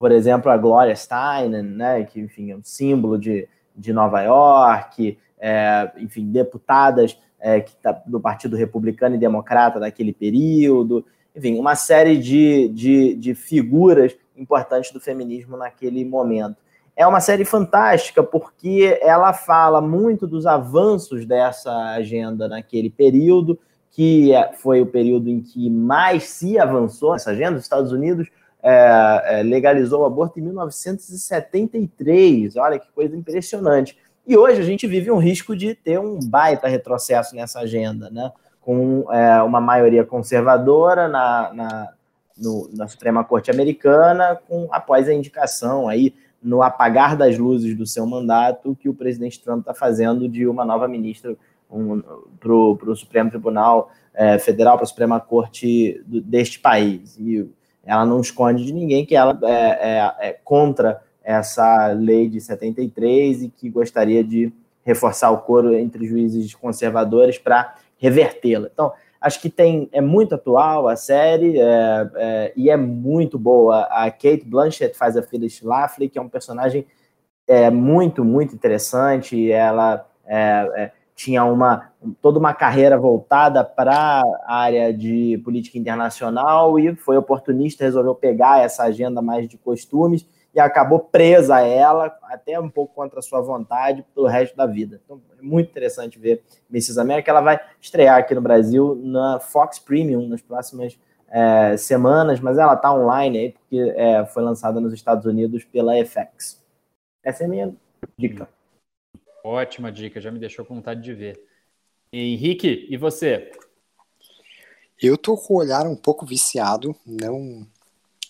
por exemplo, a Gloria Steinem, né, que enfim, é um símbolo de, de Nova York, é, enfim, deputadas é, que tá do Partido Republicano e Democrata daquele período, enfim, uma série de, de, de figuras importantes do feminismo naquele momento. É uma série fantástica porque ela fala muito dos avanços dessa agenda naquele período, que é, foi o período em que mais se avançou nessa agenda. Os Estados Unidos é, é, legalizou o aborto em 1973. Olha que coisa impressionante. E hoje a gente vive um risco de ter um baita retrocesso nessa agenda, né? com é, uma maioria conservadora na, na, no, na Suprema Corte Americana, com após a indicação aí no apagar das luzes do seu mandato que o presidente Trump está fazendo de uma nova ministra um, para o Supremo Tribunal é, Federal, para a Suprema Corte do, deste país. E ela não esconde de ninguém que ela é, é, é contra essa lei de 73 e que gostaria de reforçar o coro entre juízes conservadores para revertê-la. Então, acho que tem é muito atual a série é, é, e é muito boa. A Kate Blanchett faz a Phyllis Schlafly, que é um personagem é, muito, muito interessante. Ela é, é tinha uma toda uma carreira voltada para a área de política internacional e foi oportunista, resolveu pegar essa agenda mais de costumes e acabou presa a ela, até um pouco contra a sua vontade, pelo resto da vida. Então, é muito interessante ver Mrs. América. Ela vai estrear aqui no Brasil na Fox Premium nas próximas é, semanas, mas ela está online aí, porque é, foi lançada nos Estados Unidos pela FX. Essa é a minha dica. Ótima dica, já me deixou com vontade de ver. Henrique, e você? Eu tô com o olhar um pouco viciado, não,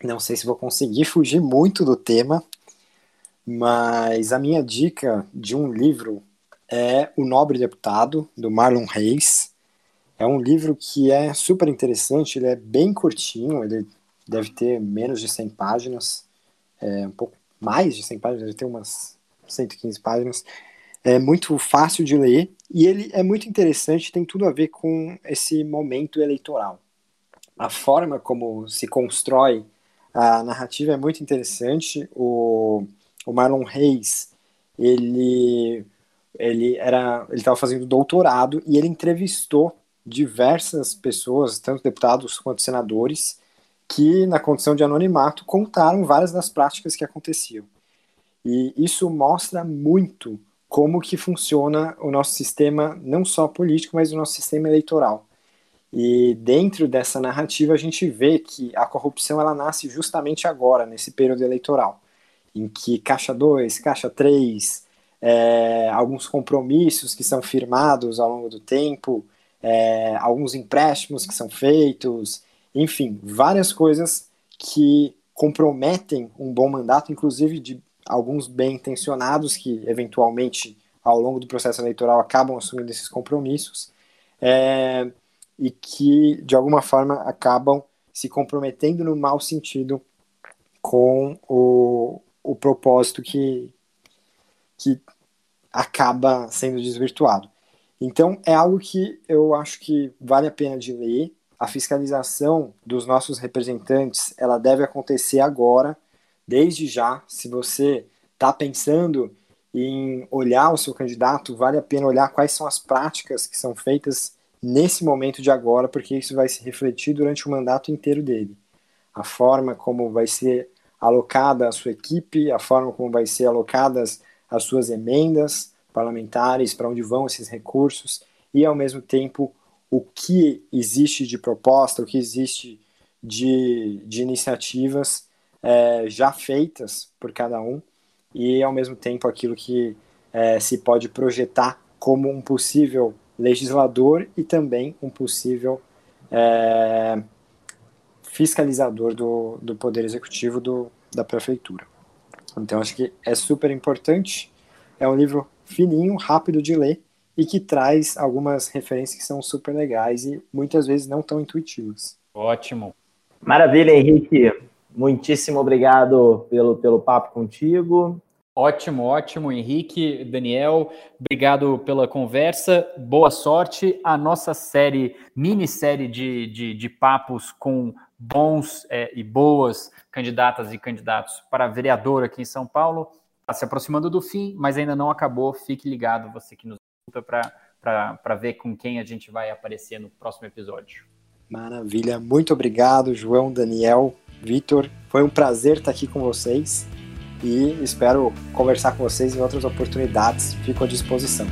não sei se vou conseguir fugir muito do tema, mas a minha dica de um livro é O Nobre Deputado, do Marlon Reis. É um livro que é super interessante, ele é bem curtinho, ele deve ter menos de 100 páginas, é, um pouco mais de 100 páginas, deve ter umas 115 páginas. É muito fácil de ler e ele é muito interessante, tem tudo a ver com esse momento eleitoral. A forma como se constrói a narrativa é muito interessante. O, o Marlon Reis, ele ele era ele estava fazendo doutorado e ele entrevistou diversas pessoas, tanto deputados quanto senadores, que na condição de anonimato contaram várias das práticas que aconteciam. E isso mostra muito como que funciona o nosso sistema, não só político, mas o nosso sistema eleitoral. E dentro dessa narrativa a gente vê que a corrupção ela nasce justamente agora, nesse período eleitoral, em que caixa 2, caixa 3, é, alguns compromissos que são firmados ao longo do tempo, é, alguns empréstimos que são feitos, enfim, várias coisas que comprometem um bom mandato, inclusive de alguns bem intencionados que eventualmente ao longo do processo eleitoral acabam assumindo esses compromissos é, e que de alguma forma acabam se comprometendo no mau sentido com o, o propósito que, que acaba sendo desvirtuado. Então é algo que eu acho que vale a pena de ler. A fiscalização dos nossos representantes ela deve acontecer agora, desde já. Se você está pensando em olhar o seu candidato, vale a pena olhar quais são as práticas que são feitas nesse momento de agora, porque isso vai se refletir durante o mandato inteiro dele. A forma como vai ser alocada a sua equipe, a forma como vai ser alocadas as suas emendas parlamentares, para onde vão esses recursos e, ao mesmo tempo, o que existe de proposta, o que existe de, de iniciativas é, já feitas por cada um e, ao mesmo tempo, aquilo que é, se pode projetar como um possível legislador e também um possível é, fiscalizador do, do Poder Executivo do, da Prefeitura. Então, acho que é super importante. É um livro fininho, rápido de ler e que traz algumas referências que são super legais e muitas vezes não tão intuitivas. Ótimo. Maravilha, Henrique. Muitíssimo obrigado pelo, pelo papo contigo. Ótimo, ótimo, Henrique, Daniel, obrigado pela conversa, boa sorte. A nossa série, minissérie de, de, de papos com bons é, e boas candidatas e candidatos para vereador aqui em São Paulo está se aproximando do fim, mas ainda não acabou. Fique ligado, você que nos escuta, para ver com quem a gente vai aparecer no próximo episódio. Maravilha, muito obrigado, João, Daniel, Vitor. Foi um prazer estar aqui com vocês e espero conversar com vocês em outras oportunidades. Fico à disposição.